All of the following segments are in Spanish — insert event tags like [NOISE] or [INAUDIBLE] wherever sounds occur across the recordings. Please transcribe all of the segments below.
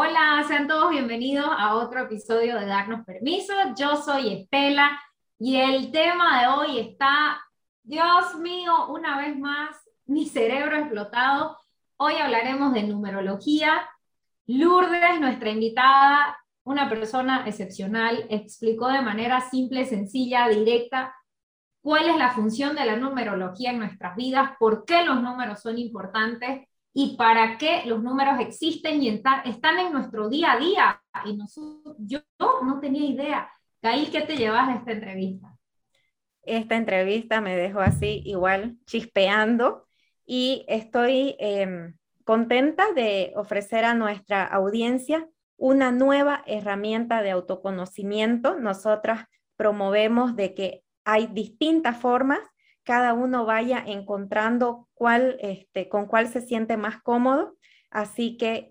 Hola, sean todos bienvenidos a otro episodio de Darnos Permiso. Yo soy Estela y el tema de hoy está, Dios mío, una vez más, mi cerebro explotado. Hoy hablaremos de numerología. Lourdes, nuestra invitada, una persona excepcional, explicó de manera simple, sencilla, directa cuál es la función de la numerología en nuestras vidas, por qué los números son importantes y para qué los números existen y están en nuestro día a día. Y nosotros, yo no tenía idea. Gail, ¿qué te llevas de esta entrevista? Esta entrevista me dejó así igual chispeando y estoy em, contenta de ofrecer a nuestra audiencia una nueva herramienta de autoconocimiento. Nosotras promovemos de que hay distintas formas cada uno vaya encontrando cuál, este, con cuál se siente más cómodo. Así que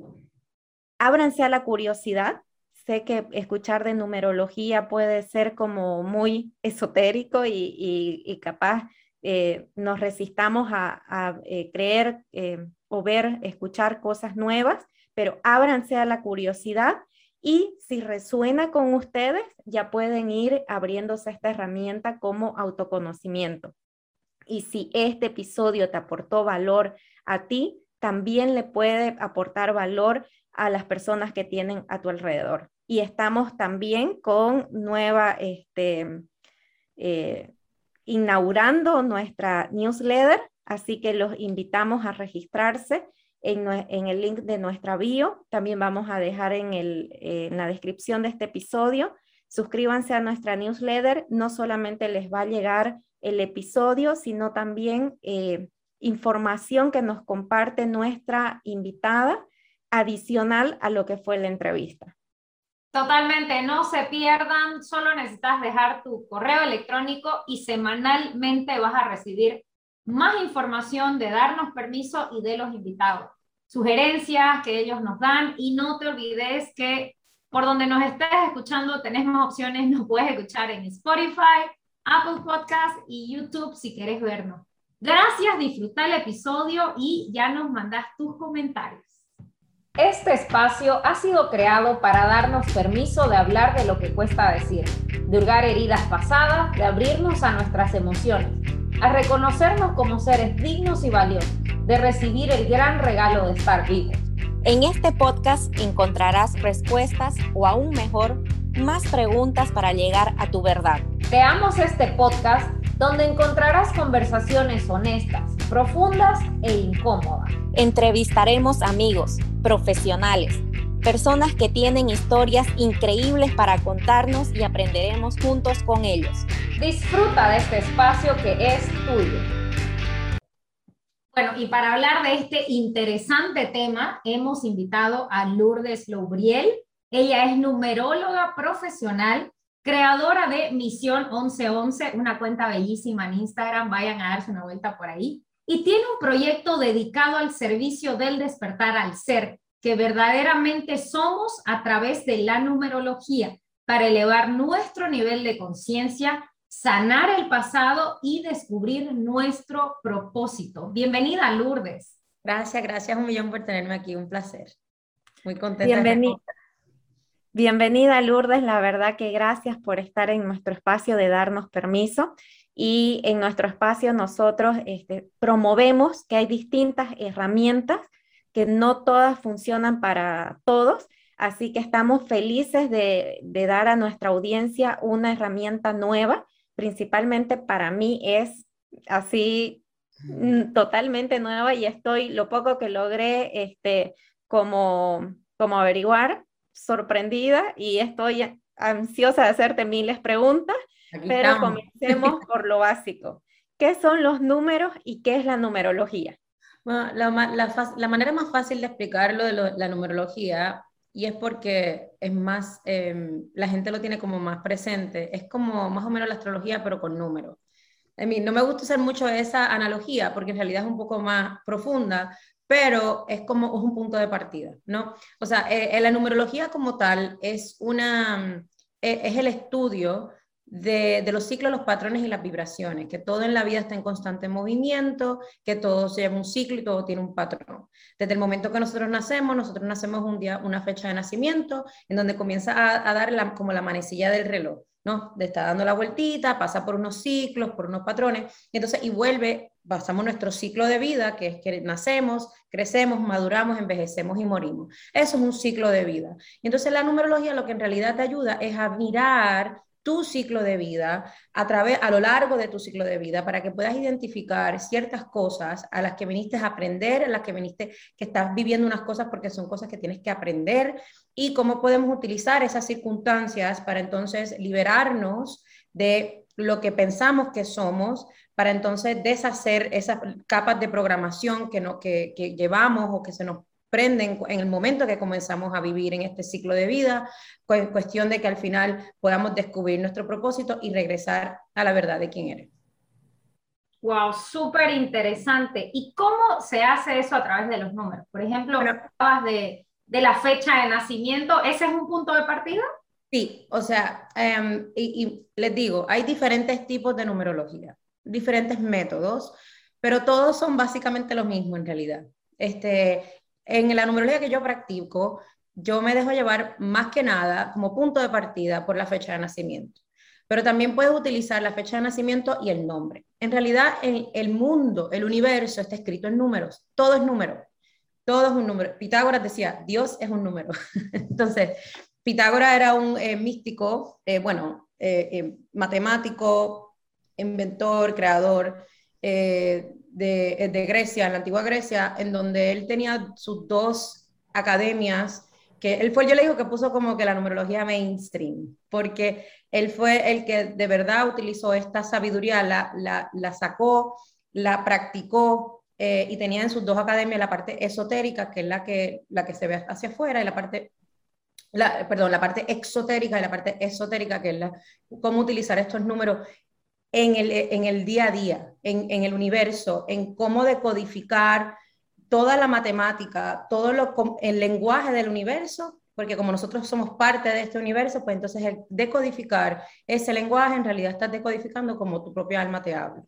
ábranse a la curiosidad. Sé que escuchar de numerología puede ser como muy [LAUGHS] esotérico y, capaz eh, nos resistamos a, eh, creer eh, o ver, escuchar cosas nuevas, pero ábranse a la curiosidad y si resuena con ustedes, ya pueden ir abriéndose esta herramienta como autoconocimiento. Y si este episodio te aportó valor a ti, también le puede aportar valor a las personas que tienen a tu alrededor. Y estamos también con nueva, este, eh, inaugurando nuestra newsletter, así que los invitamos a registrarse en, el link de nuestra bio. También vamos a dejar en, en la descripción de este episodio. Suscríbanse a nuestra newsletter, no solamente les va a llegar el episodio, sino también eh, información que nos comparte nuestra invitada adicional a lo que fue la entrevista. Totalmente, no se pierdan, solo necesitas dejar tu correo electrónico y semanalmente vas a recibir más información de darnos permiso y de los invitados, sugerencias que ellos nos dan y no te olvides que por donde nos estés escuchando tenés más opciones, nos puedes escuchar en Spotify, Apple Podcast y YouTube si quieres vernos. Gracias, disfruta el episodio y ya nos mandas tus comentarios. Este espacio ha sido creado para darnos permiso de hablar de lo que cuesta decir, de hurgar heridas pasadas, de abrirnos a nuestras emociones, a reconocernos como seres dignos y valiosos, de recibir el gran regalo de estar vivos. En este podcast encontrarás respuestas o aún mejor, más preguntas para llegar a tu verdad. Creamos este podcast donde encontrarás conversaciones honestas, profundas e incómodas. Entrevistaremos amigos, profesionales, personas que tienen historias increíbles para contarnos y aprenderemos juntos con ellos. Disfruta de este espacio que es tuyo. Bueno, y para hablar de este interesante tema, hemos invitado a Lourdes Loubriel. Ella es numeróloga profesional, creadora de Misión 1111, una cuenta bellísima en Instagram, vayan a darse una vuelta por ahí. Y tiene un proyecto dedicado al servicio del despertar al ser, que verdaderamente somos a través de la numerología, para elevar nuestro nivel de conciencia, sanar el pasado y descubrir nuestro propósito. Bienvenida, Lourdes. Gracias, gracias un millón por tenerme aquí, un placer. Muy contenta. Bienvenida. Bienvenida Lourdes, la verdad que gracias por estar en nuestro espacio de darnos permiso. Y en nuestro espacio nosotros este, promovemos que hay distintas herramientas que no todas funcionan para todos, así que estamos felices de, de dar a nuestra audiencia una herramienta nueva, principalmente para mí es así mm, totalmente nueva y estoy lo poco que logré este, como, como averiguar sorprendida y estoy ansiosa de hacerte miles preguntas, pero comencemos [LAUGHS] por lo básico. ¿Qué son los números y qué es la numerología? Bueno, la, manera más fácil de explicarlo de la numerología, y es porque es más, em, la gente lo tiene como más presente, es como más o menos la astrología, pero con números. A mí no me gusta usar mucho esa analogía porque en realidad es un poco más profunda, pero es como es un punto de partida, ¿no? O sea, eh, eh, la numerología como tal es, una, eh, es el estudio de, los ciclos, los patrones y las vibraciones, que todo en la vida está en constante movimiento, que todo se lleva un ciclo y todo tiene un patrón. Desde el momento que nosotros nacemos, nosotros nacemos un día, una fecha de nacimiento, en donde comienza a, dar como la manecilla del reloj. ¿no? Estar dando la vueltita, pasa por unos ciclos, por unos patrones, entonces, y vuelve, pasamos nuestro ciclo de vida, que es que nacemos, crecemos, maduramos, envejecemos y morimos. Eso es un ciclo de vida. Y entonces la numerología lo que en realidad te ayuda es a mirar tu ciclo de vida a través a lo largo de tu ciclo de vida para que puedas identificar ciertas cosas a las que viniste a aprender, a las que viniste que estás viviendo unas cosas porque son cosas que tienes que aprender y cómo podemos utilizar esas circunstancias para entonces liberarnos de lo que pensamos que somos para entonces deshacer esas capas de programación que, no, que, que llevamos o que se nos prenden en el momento que comenzamos a vivir en este ciclo de vida, cuestión de que al final podamos descubrir nuestro propósito y regresar a la verdad de quién eres. Wow, súper interesante. ¿Y cómo se hace eso a través de los números? Por ejemplo, hablabas de, de, la fecha de nacimiento, ¿ese es un punto de partida? Sí, o sea, em, y, y les digo, hay diferentes tipos de numerología, diferentes métodos, pero todos son básicamente lo mismo en realidad. Este, en la numerología que yo practico, yo me dejo llevar más que nada como punto de partida por la fecha de nacimiento. Pero también puedes utilizar la fecha de nacimiento y el nombre. En realidad, el, el mundo, el universo está escrito en números. Todo es número. Todo es un número. Pitágoras decía, Dios es un número. [LAUGHS] Entonces, Pitágoras era un eh, místico, eh, bueno, eh, matemático, inventor, creador, de, de, Grecia, en la antigua Grecia, en donde él tenía sus dos academias, que él fue, yo le digo que puso como que la numerología mainstream, porque él fue el que de verdad utilizó esta sabiduría, la, la, la sacó, la practicó eh, y tenía en sus dos academias la parte esotérica, que es la que, la que se ve hacia afuera, y la parte la, perdón, la parte exotérica y la parte esotérica, que es la, cómo utilizar estos números en el, en el día a día, en, en, el universo, en cómo decodificar toda la matemática, todo lo, el lenguaje del universo, porque como nosotros somos parte de este universo, pues entonces el decodificar ese lenguaje en realidad estás decodificando como tu propia alma te habla.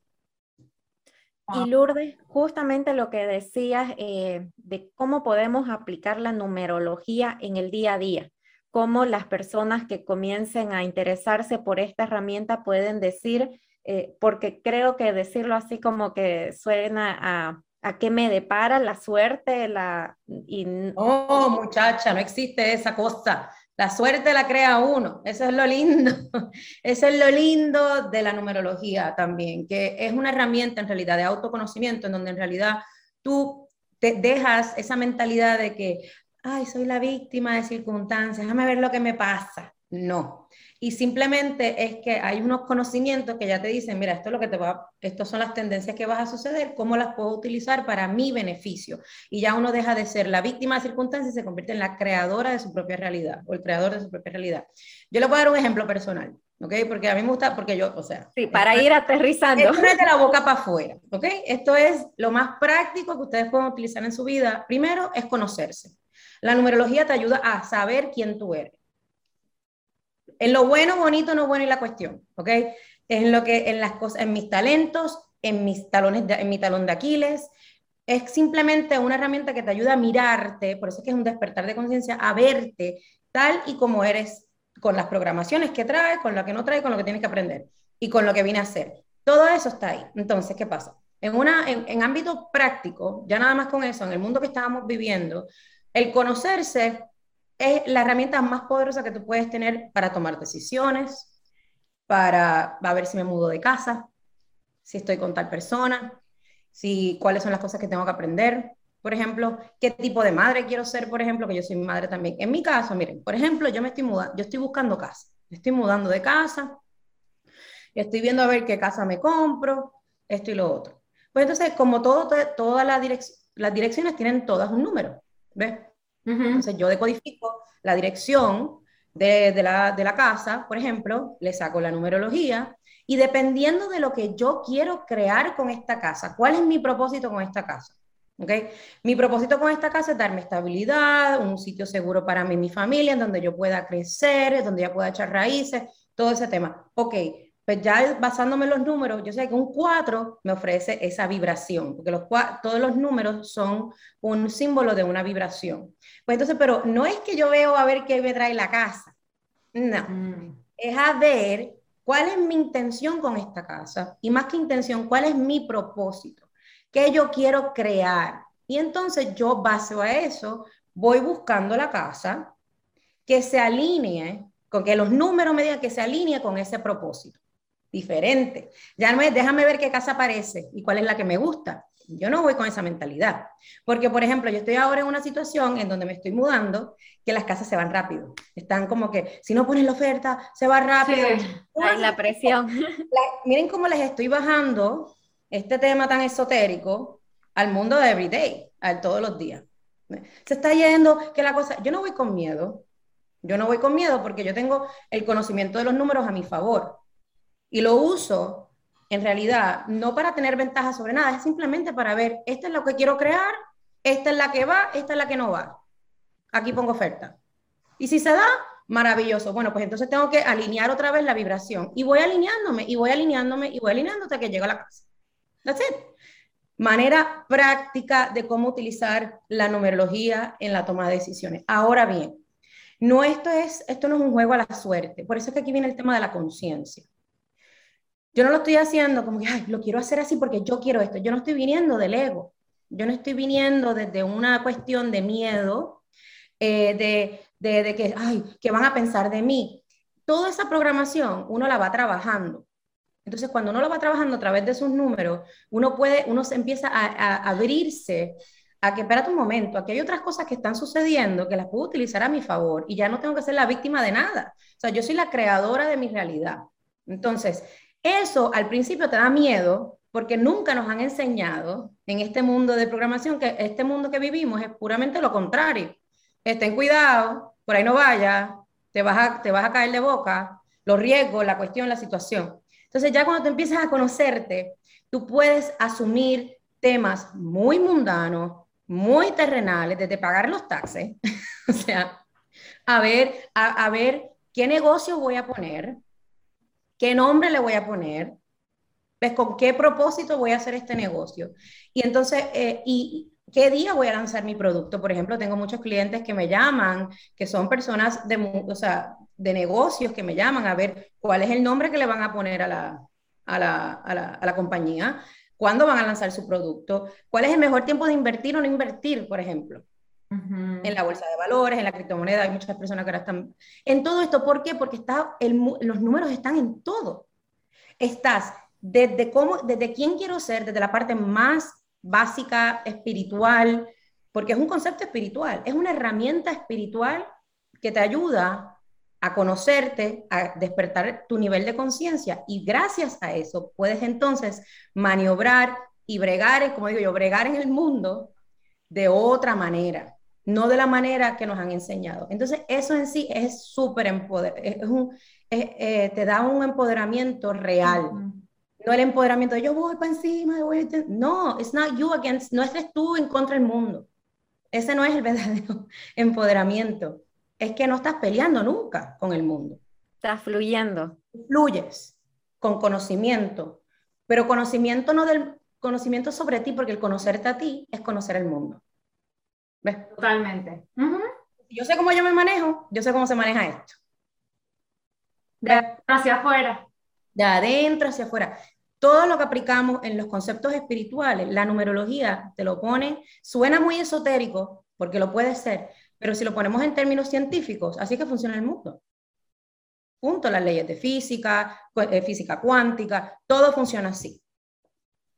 Y Lourdes, justamente lo que decías eh, de cómo podemos aplicar la numerología en el día a día, cómo las personas que comiencen a interesarse por esta herramienta pueden decir, eh, porque creo que decirlo así como que suena a, a qué me depara la suerte, la... Y... Oh, muchacha, no existe esa cosa. La suerte la crea uno, eso es lo lindo, [LAUGHS] eso es lo lindo de la numerología también, que es una herramienta en realidad de autoconocimiento en donde en realidad tú te dejas esa mentalidad de que, ay, soy la víctima de circunstancias, déjame ver lo que me pasa. No, y simplemente es que hay unos conocimientos que ya te dicen, mira, esto es lo que te va, estas son las tendencias que vas a suceder, cómo las puedo utilizar para mi beneficio. Y ya uno deja de ser la víctima de circunstancias y se convierte en la creadora de su propia realidad o el creador de su propia realidad. Yo le voy a dar un ejemplo personal, ¿ok? Porque a mí me gusta, porque yo, o sea... Sí, para ir aterrizando. Esto es de la boca para afuera, ¿ok? Esto es lo más práctico que ustedes pueden utilizar en su vida. Primero es conocerse. La numerología te ayuda a saber quién tú eres en lo bueno, bonito, no bueno y la cuestión, ¿ok? En lo que, en las cosas, en mis talentos, en mis talones, en mi talón de Aquiles, es simplemente una herramienta que te ayuda a mirarte, por eso es que es un despertar de conciencia, a verte tal y como eres, con las programaciones que trae, con lo que no trae, con lo que tienes que aprender y con lo que viene a hacer. Todo eso está ahí. Entonces, ¿qué pasa? En, una, en, en ámbito práctico, ya nada más con eso, en el mundo que estábamos viviendo, el conocerse es la herramienta más poderosa que tú puedes tener para tomar decisiones, para ver si me mudo de casa, si estoy con tal persona, si cuáles son las cosas que tengo que aprender, por ejemplo, qué tipo de madre quiero ser, por ejemplo, que yo soy madre también. En mi caso, miren, por ejemplo, yo me estoy mudando, yo estoy buscando casa, estoy mudando de casa, estoy viendo a ver qué casa me compro, esto y lo otro. Pues entonces, como todo, todas las direcciones tienen todas un número, ¿ves? Entonces yo decodifico la dirección de, la, de, la, casa, por ejemplo, le saco la numerología y dependiendo de lo que yo quiero crear con esta casa, ¿cuál es mi propósito con esta casa? ¿Okay? Mi propósito con esta casa es darme estabilidad, un sitio seguro para mí y mi familia, en donde yo pueda crecer, donde yo pueda echar raíces, todo ese tema. Ok, pues ya basándome en los números, yo sé que un 4 me ofrece esa vibración, porque los, todos los números son un símbolo de una vibración. Pues entonces, pero no es que yo veo a ver qué me trae la casa, no, mm. es a ver cuál es mi intención con esta casa y más que intención, cuál es mi propósito, qué yo quiero crear. Y entonces yo, base a eso, voy buscando la casa que se alinee, con que los números me digan que se alinee con ese propósito diferente. Ya no es, déjame ver qué casa aparece y cuál es la que me gusta. Yo no voy con esa mentalidad. Porque, por ejemplo, yo estoy ahora en una situación en donde me estoy mudando, que las casas se van rápido. Están como que, si no pones la oferta, se va rápido. Hay la presión. [LAUGHS] miren cómo les estoy bajando este tema tan esotérico al mundo de everyday, al todos los días. Se está yendo que la cosa, yo no voy con miedo. Yo no voy con miedo porque yo tengo el conocimiento de los números a mi favor. Y lo uso en realidad no para tener ventaja sobre nada, es simplemente para ver, esta es lo que quiero crear, esta es la que va, esta es la que no va. Aquí pongo oferta. Y si se da, maravilloso. Bueno, pues entonces tengo que alinear otra vez la vibración. Y voy alineándome, y voy alineándome, y voy alineando hasta que llego a la casa. That's it. Manera práctica de cómo utilizar la numerología en la toma de decisiones. Ahora bien, no esto es, esto no es un juego a la suerte. Por eso es que aquí viene el tema de la conciencia. Yo no lo estoy haciendo como que, ay, lo quiero hacer así porque yo quiero esto. Yo no estoy viniendo del ego. Yo no estoy viniendo desde una cuestión de miedo, eh, de, de, de, que, ay, que van a pensar de mí. Toda esa programación uno la va trabajando. Entonces, cuando uno lo va trabajando a través de sus números, uno puede, uno se empieza a, a abrirse a que, espérate un momento, aquí hay otras cosas que están sucediendo que las puedo utilizar a mi favor y ya no tengo que ser la víctima de nada. O sea, yo soy la creadora de mi realidad. Entonces, eso al principio te da miedo porque nunca nos han enseñado en este mundo de programación que este mundo que vivimos es puramente lo contrario. Estén cuidado, por ahí no vaya, te vas a, te vas a caer de boca, los riesgos, la cuestión, la situación. Entonces ya cuando te empiezas a conocerte, tú puedes asumir temas muy mundanos, muy terrenales, desde pagar los taxes, [LAUGHS] o sea, a ver, a ver qué negocio voy a poner, ¿Qué nombre le voy a poner? ¿Ves con qué propósito voy a hacer este negocio? Y entonces, eh, ¿y qué día voy a lanzar mi producto? Por ejemplo, tengo muchos clientes que me llaman, que son personas de, o sea, de negocios que me llaman a ver cuál es el nombre que le van a poner a la, a la, a la, a la compañía, cuándo van a lanzar su producto, cuál es el mejor tiempo de invertir o no invertir, por ejemplo. En la bolsa de valores, en la criptomoneda, hay muchas personas que ahora están en todo esto. ¿Por qué? Porque está los números están en todo. Estás desde cómo, desde quién quiero ser, desde la parte más básica, espiritual, porque es un concepto espiritual, es una herramienta espiritual que te ayuda a conocerte, a despertar tu nivel de conciencia y gracias a eso puedes entonces maniobrar y bregar, como digo yo, bregar en el mundo de otra manera no de la manera que nos han enseñado. Entonces, eso en sí es súper empoderamiento, es, eh, te da un empoderamiento real. No el empoderamiento de yo voy para encima, voy no, it's not you against, no eres tú en contra del mundo. Ese no es el [LAUGHS] verdadero empoderamiento. Es que no estás peleando nunca con el mundo. Estás fluyendo. Fluyes con conocimiento, pero conocimiento no del conocimiento sobre ti, porque el conocerte a ti es conocer el mundo. Totalmente. Yo sé cómo yo me manejo, yo sé cómo se maneja esto. De adentro hacia afuera. De adentro hacia afuera. Todo lo que aplicamos en los conceptos espirituales, la numerología te lo pone, suena muy esotérico, porque lo puede ser, pero si lo ponemos en términos científicos, así que funciona el mundo. Punto, las leyes de física, eh, física cuántica, todo funciona así.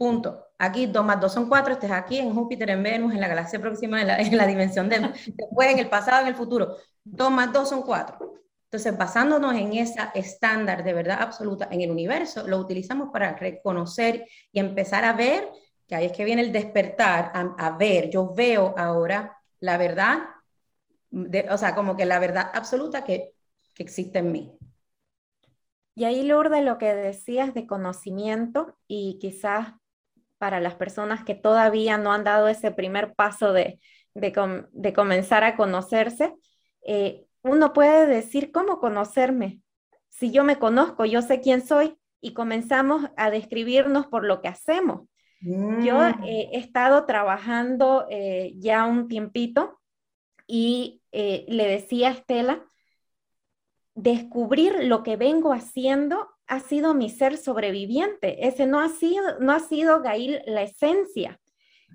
Punto. Aquí 2 más 2 son 4, estés aquí en Júpiter, en Venus, en la galaxia próxima, en la, dimensión de después, en el pasado, en el futuro. 2 más 2 son 4. Entonces, basándonos en esa estándar de verdad absoluta en el universo, lo utilizamos para reconocer y empezar a ver, que ahí es que viene el despertar, a, ver, yo veo ahora la verdad, o sea, como que la verdad absoluta que, que existe en mí. Y ahí, Lourdes, lo que decías de conocimiento y quizás para las personas que todavía no han dado ese primer paso de, comenzar a conocerse, eh, uno puede decir cómo conocerme. Si yo me conozco, yo sé quién soy y comenzamos a describirnos por lo que hacemos. Yo Mm. eh, he estado trabajando eh, ya un tiempito y le decía a Estela, descubrir lo que vengo haciendo ha sido mi ser sobreviviente. Ese no ha sido, no ha sido Gail la esencia.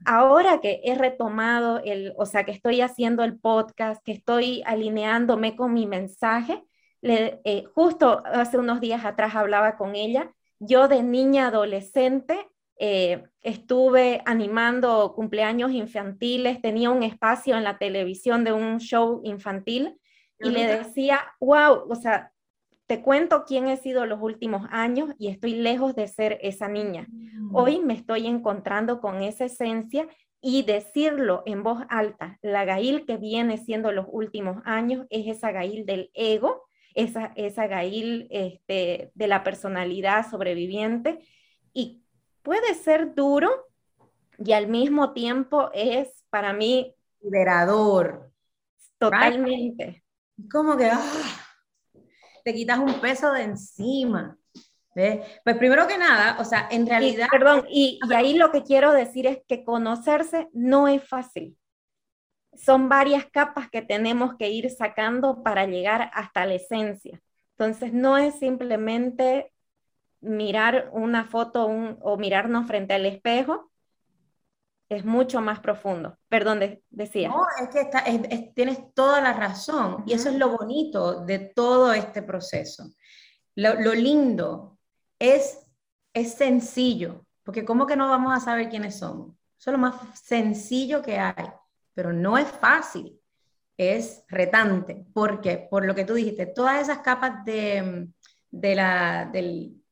Ahora que he retomado el, o sea, que estoy haciendo el podcast, que estoy alineándome con mi mensaje, le, eh, justo hace unos días atrás hablaba con ella, yo de niña adolescente eh, estuve animando cumpleaños infantiles, tenía un espacio en la televisión de un show infantil y le decía, wow, o sea, te cuento quién he sido los últimos años y estoy lejos de ser esa niña. Hoy me estoy encontrando con esa esencia y decirlo en voz alta, la Gail que viene siendo los últimos años es esa Gail del ego, esa, esa Gail este, de la personalidad sobreviviente y puede ser duro y al mismo tiempo es para mí Liberador. totalmente. Como que ah, te quitas un peso de encima. ¿ves? Pues primero que nada, o sea, en Y, realidad... perdón, y, y ahí lo que quiero decir es que conocerse no es fácil. Son varias capas que tenemos que ir sacando para llegar hasta la esencia. Entonces, no es simplemente mirar una foto un- o mirarnos frente al espejo, es mucho más profundo. Perdón, de- decía. No, es que está- es- es- tienes toda la razón. Y eso es lo bonito de todo este proceso. Lo, lo lindo es, es sencillo, porque ¿cómo que no vamos a saber quiénes somos? Eso es lo más sencillo que hay, pero no es fácil, es retante. ¿Por qué? Por lo que tú dijiste, todas esas capas de, de la, del,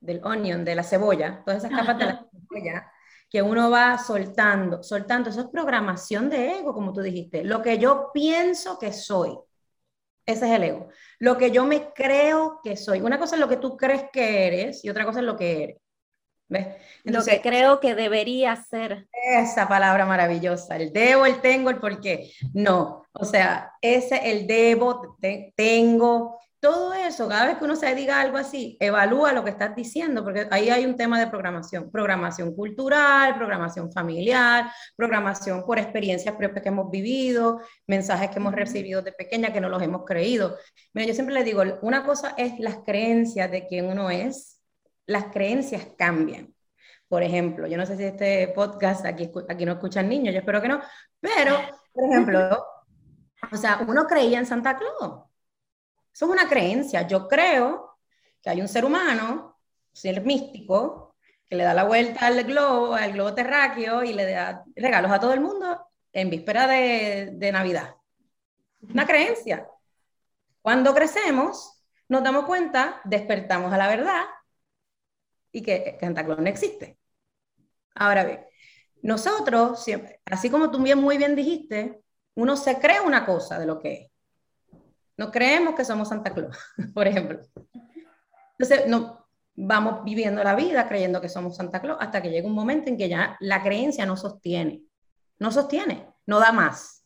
del onion, de la cebolla, todas esas capas de la cebolla que uno va soltando, soltando. Eso es programación de ego, como tú dijiste. Lo que yo pienso que soy. Ese es el ego. Lo que yo me creo que soy. Una cosa es lo que tú crees que eres y otra cosa es lo que eres. ¿Ves? Lo que creo que debería ser. esa palabra maravillosa, el debo, el tengo, el por qué. No, o sea, ese, el debo, te- tengo, todo eso, cada vez que uno se diga algo así, evalúa lo que estás diciendo, porque ahí hay un tema de programación, programación cultural, programación familiar, programación por experiencias propias que hemos vivido, mensajes que hemos recibido de pequeña que no los hemos creído. Mira, yo siempre le digo, una cosa es las creencias de quién uno es, las creencias cambian. Por ejemplo, yo no sé si este podcast aquí, aquí no escuchan niños, yo espero que no, pero, por ejemplo, [LAUGHS] o sea, uno creía en Santa Claus. Eso es una creencia. Yo creo que hay un ser humano, un ser místico, que le da la vuelta al globo, al globo terráqueo y le da regalos a todo el mundo en víspera de, de Navidad. Una creencia. Cuando crecemos, nos damos cuenta, despertamos a la verdad y que, Santa Claus no existe. Ahora bien, nosotros, siempre, así como tú muy bien dijiste, uno se cree una cosa de lo que es. No creemos que somos Santa Claus, [LAUGHS] por ejemplo. Entonces, no, vamos viviendo la vida creyendo que somos Santa Claus hasta que llega un momento en que ya la creencia no sostiene. No sostiene, no da más.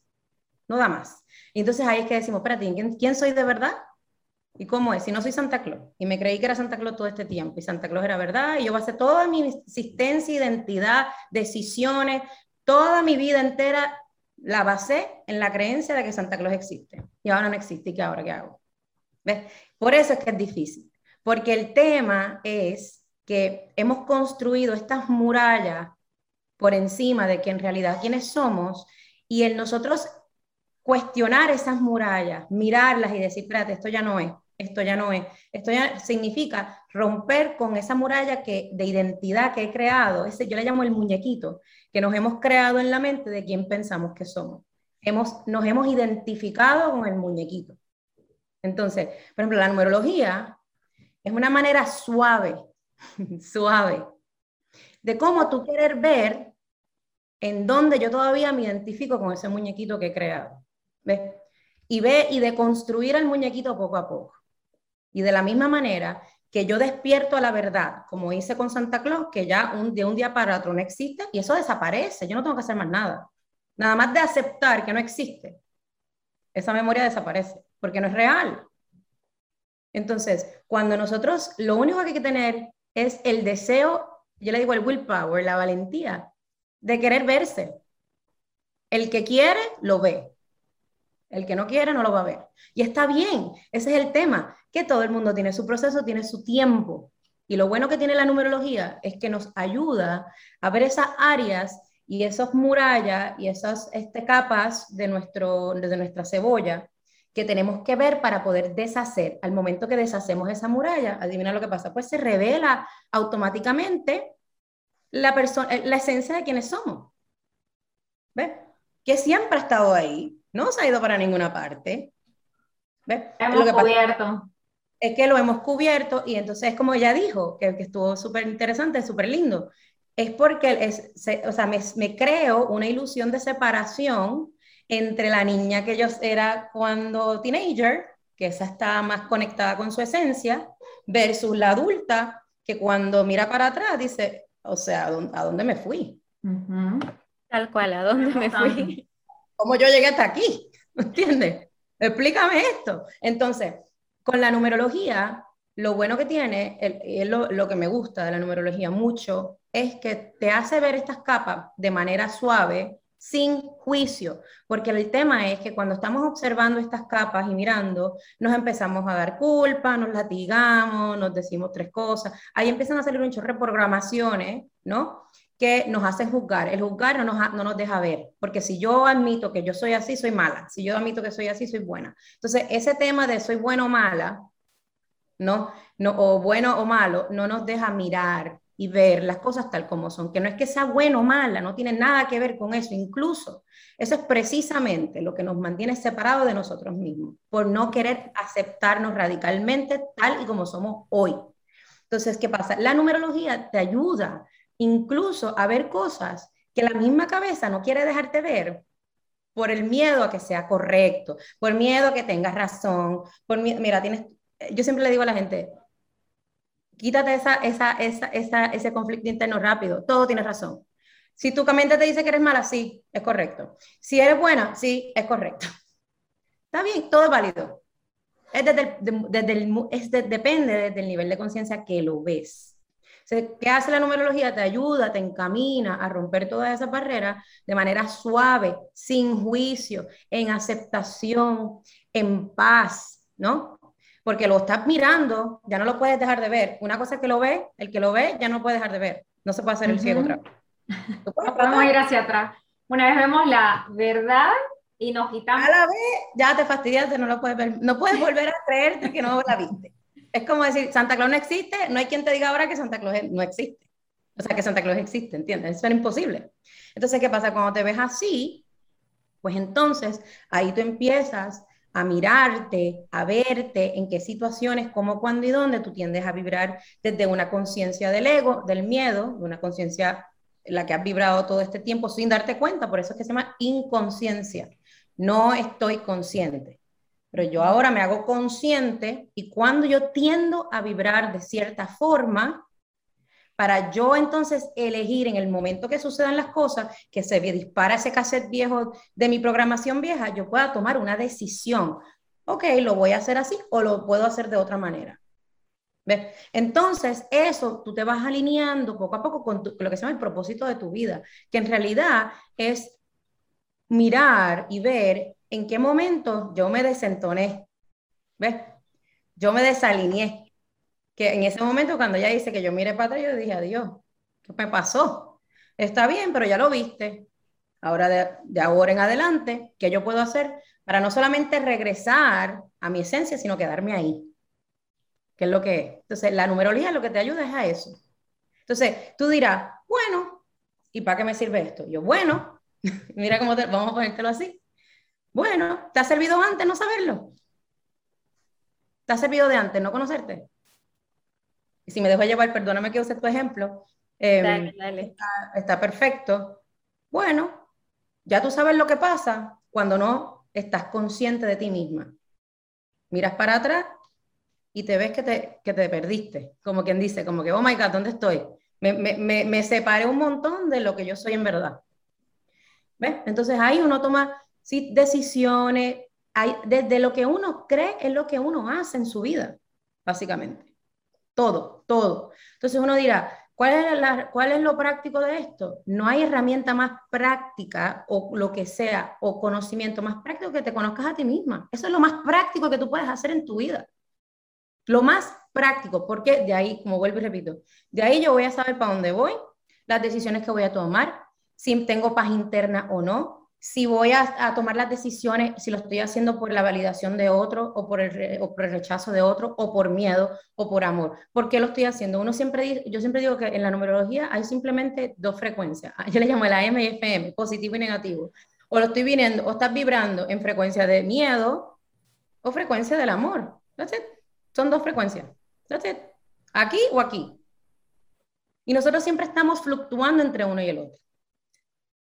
No da más. Y entonces ahí es que decimos, espérate, ¿quién, quién soy de verdad? ¿Y cómo es? Si no soy Santa Claus y me creí que era Santa Claus todo este tiempo y Santa Claus era verdad y yo basé toda mi existencia, identidad, decisiones, toda mi vida entera la basé en la creencia de que Santa Claus existe y ahora no existe y que ahora qué hago. ¿Ves? Por eso es que es difícil, porque el tema es que hemos construido estas murallas por encima de que en realidad quiénes somos y el nosotros cuestionar esas murallas, mirarlas y decir, espérate, esto ya no es, esto ya no es, esto ya significa romper con esa muralla que, de identidad que he creado, ese yo le llamo el muñequito, que nos hemos creado en la mente de quién pensamos que somos. Hemos, nos hemos identificado con el muñequito. Entonces, por ejemplo, la numerología es una manera suave, [LAUGHS] suave, de cómo tú querer ver en dónde yo todavía me identifico con ese muñequito que he creado. ¿Ves? Y ve y de construir el muñequito poco a poco. Y de la misma manera que yo despierto a la verdad, como hice con Santa Claus, que ya un, de un día para otro no existe y eso desaparece. Yo no tengo que hacer más nada. Nada más de aceptar que no existe. Esa memoria desaparece porque no es real. Entonces, cuando nosotros lo único que hay que tener es el deseo, yo le digo el willpower, la valentía de querer verse. El que quiere, lo ve. El que no quiere, no lo va a ver. Y está bien, ese es el tema, que todo el mundo tiene su proceso, tiene su tiempo. Y lo bueno que tiene la numerología es que nos ayuda a ver esas áreas y esas murallas y esas este, capas de, nuestro, de nuestra cebolla que tenemos que ver para poder deshacer. Al momento que deshacemos esa muralla, adivina lo que pasa, pues se revela automáticamente la, persona, la esencia de quienes somos. ¿Ves? Que siempre ha estado ahí, no se ha ido para ninguna parte. ¿Ves? Hemos lo cubierto. Es que lo hemos cubierto y entonces, como ella dijo, que, que estuvo súper interesante, súper lindo, es porque es, o sea, me, me creo una ilusión de separación entre la niña que yo era cuando teenager, que esa está más conectada con su esencia, versus la adulta que cuando mira para atrás dice, o sea, ¿a dónde, me fui? Tal cual, ¿a dónde me fui? ¿Cómo yo llegué hasta aquí? ¿Entiendes? Explícame esto. Entonces, con la numerología, lo bueno que tiene, el, lo, lo, que me gusta de la numerología mucho, es que te hace ver estas capas de manera suave, sin juicio, porque el tema es que cuando estamos observando estas capas y mirando, nos empezamos a dar culpa, nos latigamos, nos decimos tres cosas, ahí empiezan a salir un chorro de programaciones, ¿no? Que nos hacen juzgar. El juzgar no nos, no nos deja ver, porque si yo admito que yo soy así, soy mala. Si yo admito que soy así, soy buena. Entonces, ese tema de soy bueno o mala, ¿no? no o bueno o malo, no nos deja mirar y ver las cosas tal como son, que no es que sea bueno o mala, no tiene nada que ver con eso, incluso eso es precisamente lo que nos mantiene separados de nosotros mismos, por no querer aceptarnos radicalmente tal y como somos hoy. Entonces, ¿qué pasa? La numerología te ayuda incluso a ver cosas que la misma cabeza no quiere dejarte ver por el miedo a que sea correcto, por miedo a que tengas razón, por mira, tienes, yo siempre le digo a la gente, quítate esa, esa, esa, ese conflicto interno rápido, todo tiene razón. Si tu mente te dice que eres mala, sí, es correcto. Si eres buena, sí, es correcto. Está bien, todo es válido. Es desde desde el, depende del nivel de conciencia que lo ves. ¿Qué hace la numerología? Te ayuda, te encamina a romper todas esas barreras de manera suave, sin juicio, en aceptación, en paz, ¿no? porque lo estás mirando, ya no lo puedes dejar de ver. Una cosa es que lo ve, el que lo ve ya no puede dejar de ver. No se puede hacer el ciego otra vez. [LAUGHS] Vamos a ir hacia atrás. Una vez vemos la verdad y nos quitamos. A la vez ya te fastidiaste, no lo puedes ver. No puedes volver a creerte que no la viste. Es como decir, Santa Claus no existe, no hay quien te diga ahora que Santa Claus no existe. O sea, que Santa Claus existe, ¿entiendes? Eso era imposible. Entonces, ¿qué pasa? Cuando te ves así, pues entonces ahí tú empiezas a mirarte, a verte, en qué situaciones, cómo, cuándo y dónde tú tiendes a vibrar desde una conciencia del ego, del miedo, de una conciencia la que has vibrado todo este tiempo sin darte cuenta, por eso es que se llama inconsciencia. No estoy consciente, pero yo ahora me hago consciente y cuando yo tiendo a vibrar de cierta forma, para yo entonces elegir en el momento que sucedan las cosas, que se dispara ese cassette viejo de mi programación vieja, yo pueda tomar una decisión. Ok, lo voy a hacer así o lo puedo hacer de otra manera. ¿Ves? Entonces, eso tú te vas alineando poco a poco con, lo que se llama el propósito de tu vida, que en realidad es mirar y ver en qué momento yo me desentoné. ¿Ves? Yo me desalineé que en ese momento cuando ella dice que yo mire para atrás, yo dije, adiós, ¿qué me pasó? Está bien, pero ya lo viste. Ahora de, ahora en adelante, ¿qué yo puedo hacer para no solamente regresar a mi esencia, sino quedarme ahí? ¿Qué es lo que es? Entonces, la numerología lo que te ayuda es a eso. Entonces, tú dirás, bueno, ¿y para qué me sirve esto? Yo, bueno, [LAUGHS] mira cómo te, vamos a ponértelo así. Bueno, ¿te ha servido antes no saberlo? ¿Te ha servido de antes no conocerte? si me dejo llevar, perdóname que use tu ejemplo, em, Está, perfecto. Bueno, ya tú sabes lo que pasa cuando no estás consciente de ti misma. Miras para atrás y te ves que te, que te perdiste, como quien dice, como que, oh my God, ¿dónde estoy? Me, me, me, separé un montón de lo que yo soy en verdad. ¿Ves? Entonces ahí uno toma sí, decisiones, hay, desde lo que uno cree es lo que uno hace en su vida. básicamente. Todo, todo. Entonces uno dirá, ¿cuál es, ¿cuál es lo práctico de esto? No hay herramienta más práctica o lo que sea, o conocimiento más práctico que te conozcas a ti misma. Eso es lo más práctico que tú puedes hacer en tu vida. Lo más práctico, porque de ahí, como vuelvo y repito, de ahí yo voy a saber para dónde voy, las decisiones que voy a tomar, si tengo paz interna o no, si voy a, tomar las decisiones, si lo estoy haciendo por la validación de otro o por, el, rechazo de otro o por miedo o por amor. ¿Por qué lo estoy haciendo? Uno siempre, yo siempre digo que en la numerología hay simplemente dos frecuencias. [LAUGHS] Yo le llamo la M y FM, positivo y negativo. O lo estoy viniendo, o estás vibrando en frecuencia de miedo o frecuencia del amor. Son dos frecuencias. Aquí o aquí. Y nosotros siempre estamos fluctuando entre uno y el otro.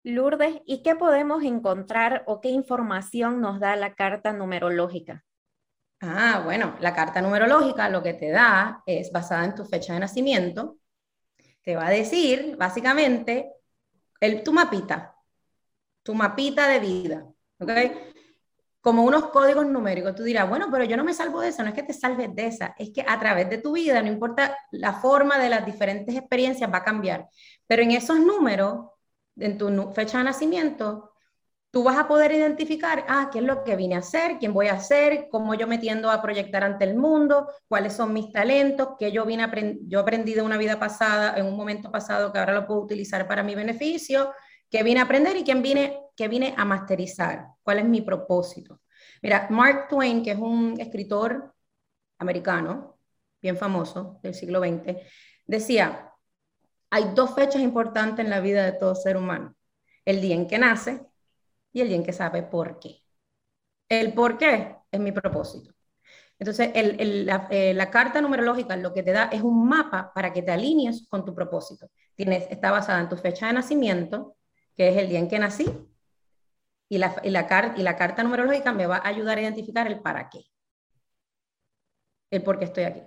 Lourdes, ¿y qué podemos encontrar o qué información nos da la carta numerológica? Ah, bueno, la carta numerológica lo que te da es basada en tu fecha de nacimiento. Te va a decir, básicamente, el, tu mapita, tu mapita de vida, ¿ok? Como unos códigos numéricos. Tú dirás, bueno, pero yo no me salvo de eso, no es que te salves de esa, es que a través de tu vida, no importa la forma de las diferentes experiencias, va a cambiar. Pero en esos números en tu fecha de nacimiento, tú vas a poder identificar, ah, qué es lo que vine a hacer, quién voy a ser, cómo yo me tiendo a proyectar ante el mundo, cuáles son mis talentos, qué yo, vine yo aprendí de una vida pasada, en un momento pasado que ahora lo puedo utilizar para mi beneficio, qué vine a aprender y quién vine, qué vine a masterizar, cuál es mi propósito. Mira, Mark Twain, que es un escritor americano, bien famoso del siglo XX, decía, hay dos fechas importantes en la vida de todo ser humano. El día en que nace y el día en que sabe por qué. El por qué es mi propósito. Entonces, eh, la, carta numerológica lo que te da es un mapa para que te alinees con tu propósito. Tienes, está basada en tu fecha de nacimiento, que es el día en que nací, y la, carta numerológica me va a ayudar a identificar el para qué, el por qué estoy aquí.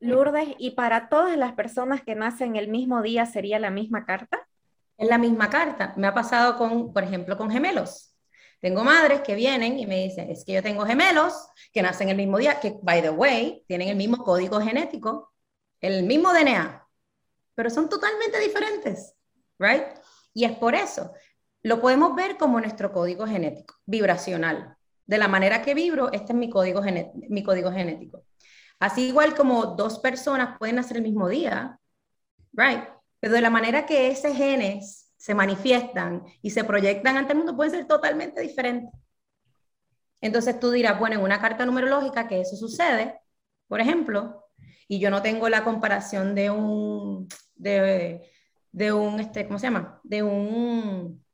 Lourdes, ¿y para todas las personas que nacen el mismo día sería la misma carta? Es la misma carta. Me ha pasado con, por ejemplo, con gemelos. Tengo madres que vienen y me dicen, es que yo tengo gemelos que nacen el mismo día, que, by the way, tienen el mismo código genético, el mismo DNA, pero son totalmente diferentes, ¿right? Y es por eso. Lo podemos ver como nuestro código genético, vibracional. De la manera que vibro, este es mi código, mi código genético. Así igual como dos personas pueden nacer el mismo día, right? Pero de la manera que esos genes se manifiestan y se proyectan ante el mundo pueden ser totalmente diferentes. Entonces tú dirás, bueno, en una carta numerológica que eso sucede, por ejemplo, y yo no tengo la comparación de un, de, de un, este, ¿cómo se llama? De un,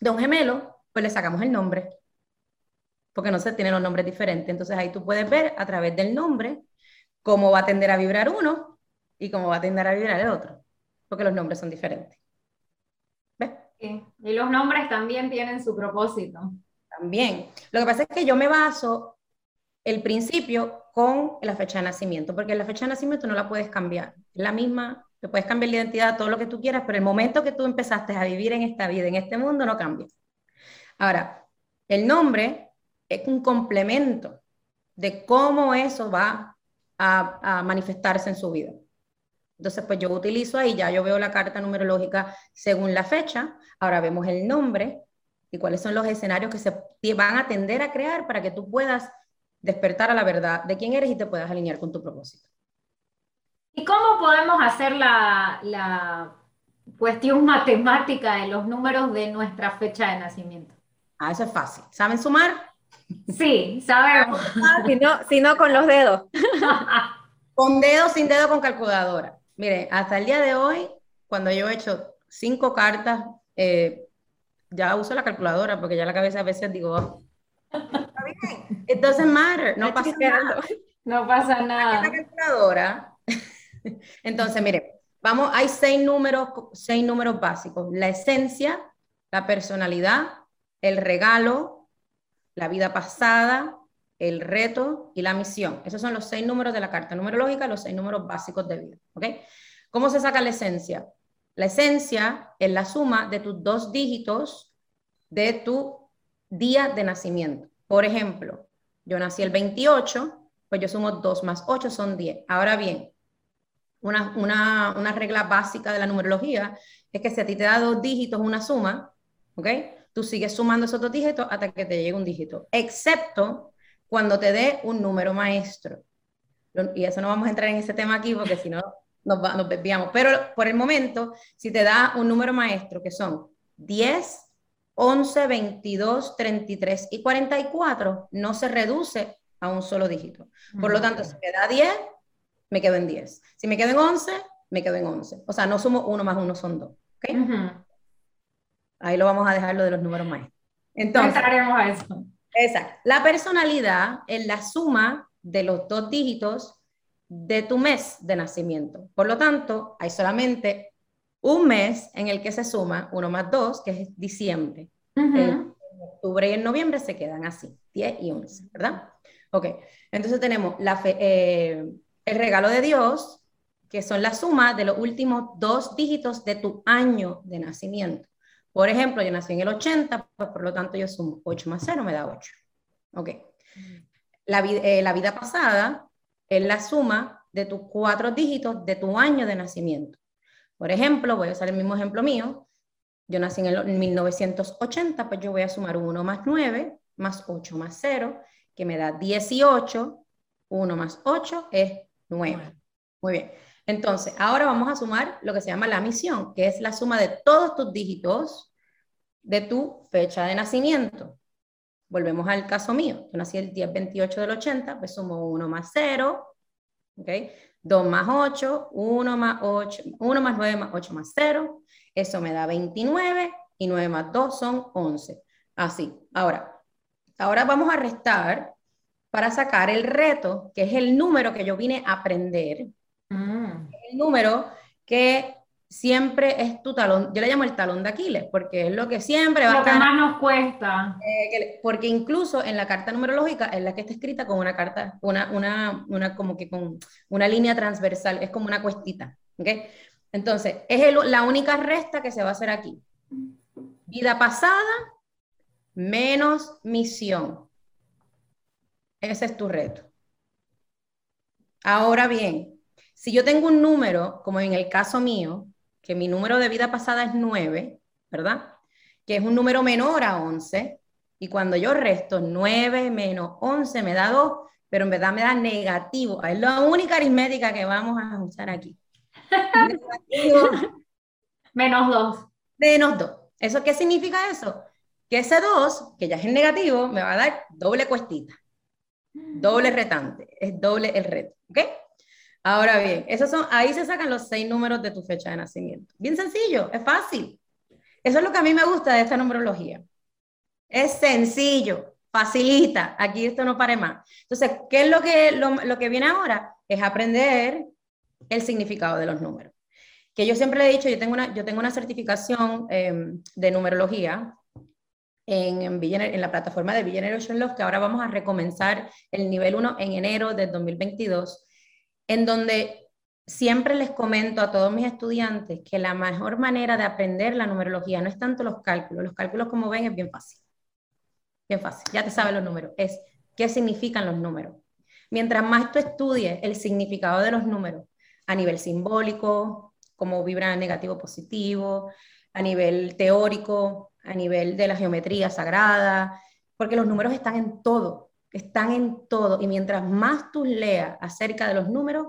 de un gemelo, pues le sacamos el nombre, porque no se tienen los nombres diferentes. Entonces ahí tú puedes ver a través del nombre cómo va a tender a vibrar uno y cómo va a tender a vibrar el otro, porque los nombres son diferentes. ¿Ves? Y los nombres también tienen su propósito. También. Lo que pasa es que yo me baso el principio con la fecha de nacimiento, porque la fecha de nacimiento no la puedes cambiar. Es la misma, te puedes cambiar la identidad, todo lo que tú quieras, pero el momento que tú empezaste a vivir en esta vida, en este mundo, no cambia. Ahora, el nombre es un complemento de cómo eso va a, manifestarse en su vida. Entonces, pues yo utilizo ahí, ya yo veo la carta numerológica según la fecha, ahora vemos el nombre y cuáles son los escenarios que se van a tender a crear para que tú puedas despertar a la verdad de quién eres y te puedas alinear con tu propósito. ¿Y cómo podemos hacer la, la cuestión matemática de los números de nuestra fecha de nacimiento? Ah, eso es fácil. ¿Saben sumar? Sí, sabemos. si, no, con los dedos. con dedos, sin dedo, con calculadora. Mire, hasta el día de hoy, cuando yo he hecho cinco cartas, eh, ya uso la calculadora porque ya la cabeza a veces digo, oh, está bien, it doesn't matter, no pasa nada. No pasa nada. La calculadora. [LAUGHS] Entonces, mire, vamos, hay seis números, seis números básicos. La esencia, la personalidad, el regalo, la vida pasada, el reto y la misión. Esos son los seis números de la carta numerológica, los seis números básicos de vida. ¿ok? ¿Cómo se saca la esencia? La esencia es la suma de tus dos dígitos de tu día de nacimiento. Por ejemplo, yo nací el 28, pues yo sumo 2 más 8 son 10. Ahora bien, una, una, una regla básica de la numerología es que si a ti te da dos dígitos una suma, ¿ok? Tú sigues sumando esos dos dígitos hasta que te llegue un dígito, excepto cuando te dé un número maestro. Y eso no vamos a entrar en ese tema aquí porque si no nos, nos desviamos. Pero por el momento, si te da un número maestro que son 10, 11, 22, 33 y 44, no se reduce a un solo dígito. Por lo tanto, si me da 10, me quedo en 10. Si me quedo en 11, me quedo en 11. O sea, no sumo 1 más 1 son 2. Ahí lo vamos a dejar lo de los números maestros. Entonces, a eso. Exacto. La personalidad es la suma de los dos dígitos de tu mes de nacimiento. Por lo tanto, hay solamente un mes en el que se suma 1 más 2, que es diciembre. En octubre y en noviembre se quedan así, 10 y 11, ¿verdad? Ok, entonces tenemos la eh, el regalo de Dios, que son la suma de los últimos dos dígitos de tu año de nacimiento. Por ejemplo, yo nací en el 80, pues por lo tanto yo sumo 8 más 0 me da 8. Ok. La, eh, la vida pasada es la suma de tus cuatro dígitos de tu año de nacimiento. Por ejemplo, voy a usar el mismo ejemplo mío. Yo nací en, el, 1980, pues yo voy a sumar 1 más 9 más 8 más 0, que me da 18. 1 más 8 es 9. Muy bien. Entonces, ahora vamos a sumar lo que se llama la misión, que es la suma de todos tus dígitos de tu fecha de nacimiento. Volvemos al caso mío. Yo nací el 10 28 del 80, pues sumo 1 más 0, ¿ok? 2 más 8, 1 más 8, 1 más 9 más 8 más 0. Eso me da 29 y 9 más 2 son 11. Así. Ahora, ahora vamos a restar para sacar el reto, que es el número que yo vine a aprender. El número que siempre es tu talón, yo le llamo el talón de Aquiles, porque es lo que siempre va lo a... Lo que más nos cuesta. Eh, porque incluso en la carta numerológica es la que está escrita con una carta, una, una, una como que con una línea transversal, es como una cuestita, ¿ok? Entonces, es la única resta que se va a hacer aquí. Vida pasada menos misión. Ese es tu reto. Ahora bien, si yo tengo un número, como en el caso mío, que mi número de vida pasada es 9, ¿verdad? Que es un número menor a 11, y cuando yo resto 9 menos 11 me da 2, pero en verdad me da negativo. Es la única aritmética que vamos a usar aquí. [LAUGHS] menos 2. Menos 2. ¿Eso qué significa eso? Que ese 2, que ya es en negativo, me va a dar doble cuestita. Doble retante. Es doble el reto. ¿Ok? Ahora bien, esos son, ahí se sacan los seis números de tu fecha de nacimiento. Bien sencillo, es fácil. Eso es lo que a mí me gusta de esta numerología. Es sencillo, facilita. Aquí esto no pare más. Entonces, ¿qué es lo que, lo, que viene ahora? Es aprender el significado de los números. Que yo siempre le he dicho, yo tengo una, yo tengo una certificación em, de numerología en, en, en, la plataforma de Generation Love, que ahora vamos a recomenzar el nivel 1 en enero de 2022 en donde siempre les comento a todos mis estudiantes que la mejor manera de aprender la numerología no es tanto los cálculos, los cálculos como ven es bien fácil, bien fácil, ya te sabes los números, es qué significan los números. Mientras más tú estudies el significado de los números a nivel simbólico, cómo vibran negativo positivo, a nivel teórico, a nivel de la geometría sagrada, porque los números están en todo están en todo. Y mientras más tú leas acerca de los números,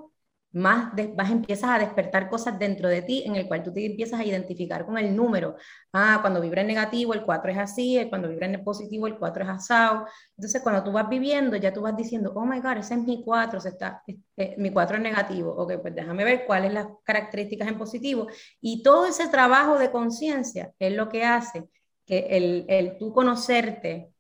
más vas, empiezas a despertar cosas dentro de ti en el cual tú te empiezas a identificar con el número. Ah, cuando vibra en negativo, el 4 es así, cuando vibra en positivo, el 4 es asado. Entonces, cuando tú vas viviendo, ya tú vas diciendo, oh my God, ese es mi 4, se está, eh, mi 4 es negativo. Ok, pues déjame ver cuáles las características en positivo. Y todo ese trabajo de conciencia es lo que hace que el, el tú conocerte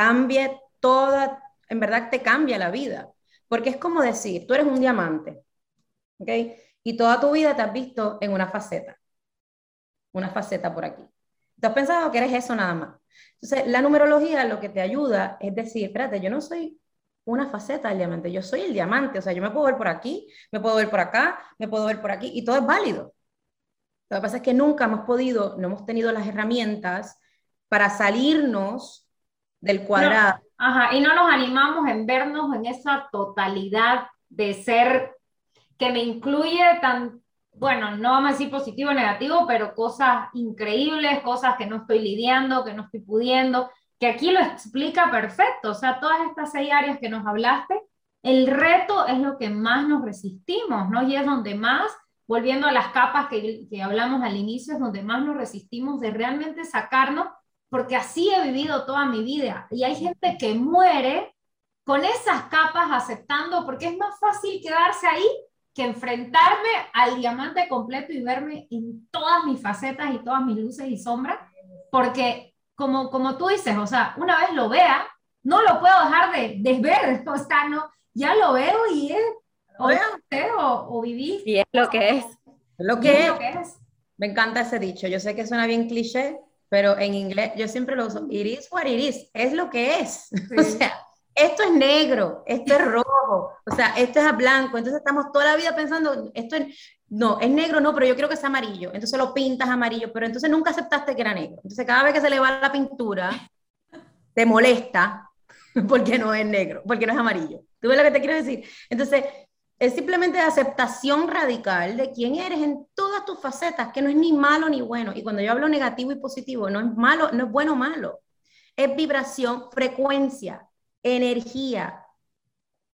cambie toda, en verdad te cambia la vida. Porque es como decir, tú eres un diamante, ¿ok? Y toda tu vida te has visto en una faceta, una faceta por aquí. Tú has pensado que eres eso nada más. Entonces, la numerología lo que te ayuda es decir, espérate, yo no soy una faceta del diamante, yo soy el diamante, o sea, yo me puedo ver por aquí, me puedo ver por acá, me puedo ver por aquí, y todo es válido. Lo que pasa es que nunca hemos podido, no hemos tenido las herramientas para salirnos del cuadrado. Ajá, y no nos animamos en vernos en esa totalidad de ser que me incluye tan, bueno, no vamos a decir positivo o negativo, pero cosas increíbles, cosas que no estoy lidiando, que no estoy pudiendo, que aquí lo explica perfecto, o sea, todas estas seis áreas que nos hablaste, el reto es lo que más nos resistimos, ¿no? Y es donde más, volviendo a las capas que, que hablamos al inicio, es donde más nos resistimos de realmente sacarnos porque así he vivido toda mi vida. Y hay gente que muere con esas capas aceptando, porque es más fácil quedarse ahí que enfrentarme al diamante completo y verme en todas mis facetas y todas mis luces y sombras, porque como, como tú dices, o sea, una vez lo vea, no lo puedo dejar de, de ver, [LAUGHS] o sea, no, ya lo veo y es, o, o, o vivir. Y es lo que es. Lo que, es. lo que es. Me encanta ese dicho, yo sé que suena bien cliché, pero en inglés yo siempre lo uso, it is what it is, es lo que es. [LAUGHS] O sea, esto es negro, esto es rojo, o sea, esto es blanco, entonces estamos toda la vida pensando, esto es, no, es negro, no, pero yo quiero que sea amarillo, entonces lo pintas amarillo, pero entonces nunca aceptaste que era negro. Entonces cada vez que se le va la pintura, te molesta [LAUGHS] porque no es negro, porque no es amarillo. ¿Tú ves lo que te quiero decir? Entonces, es simplemente aceptación radical de quién eres en todas tus facetas, que no es ni malo ni bueno. Y cuando yo hablo negativo y positivo, no es malo, no es bueno o malo. Es vibración, frecuencia, energía,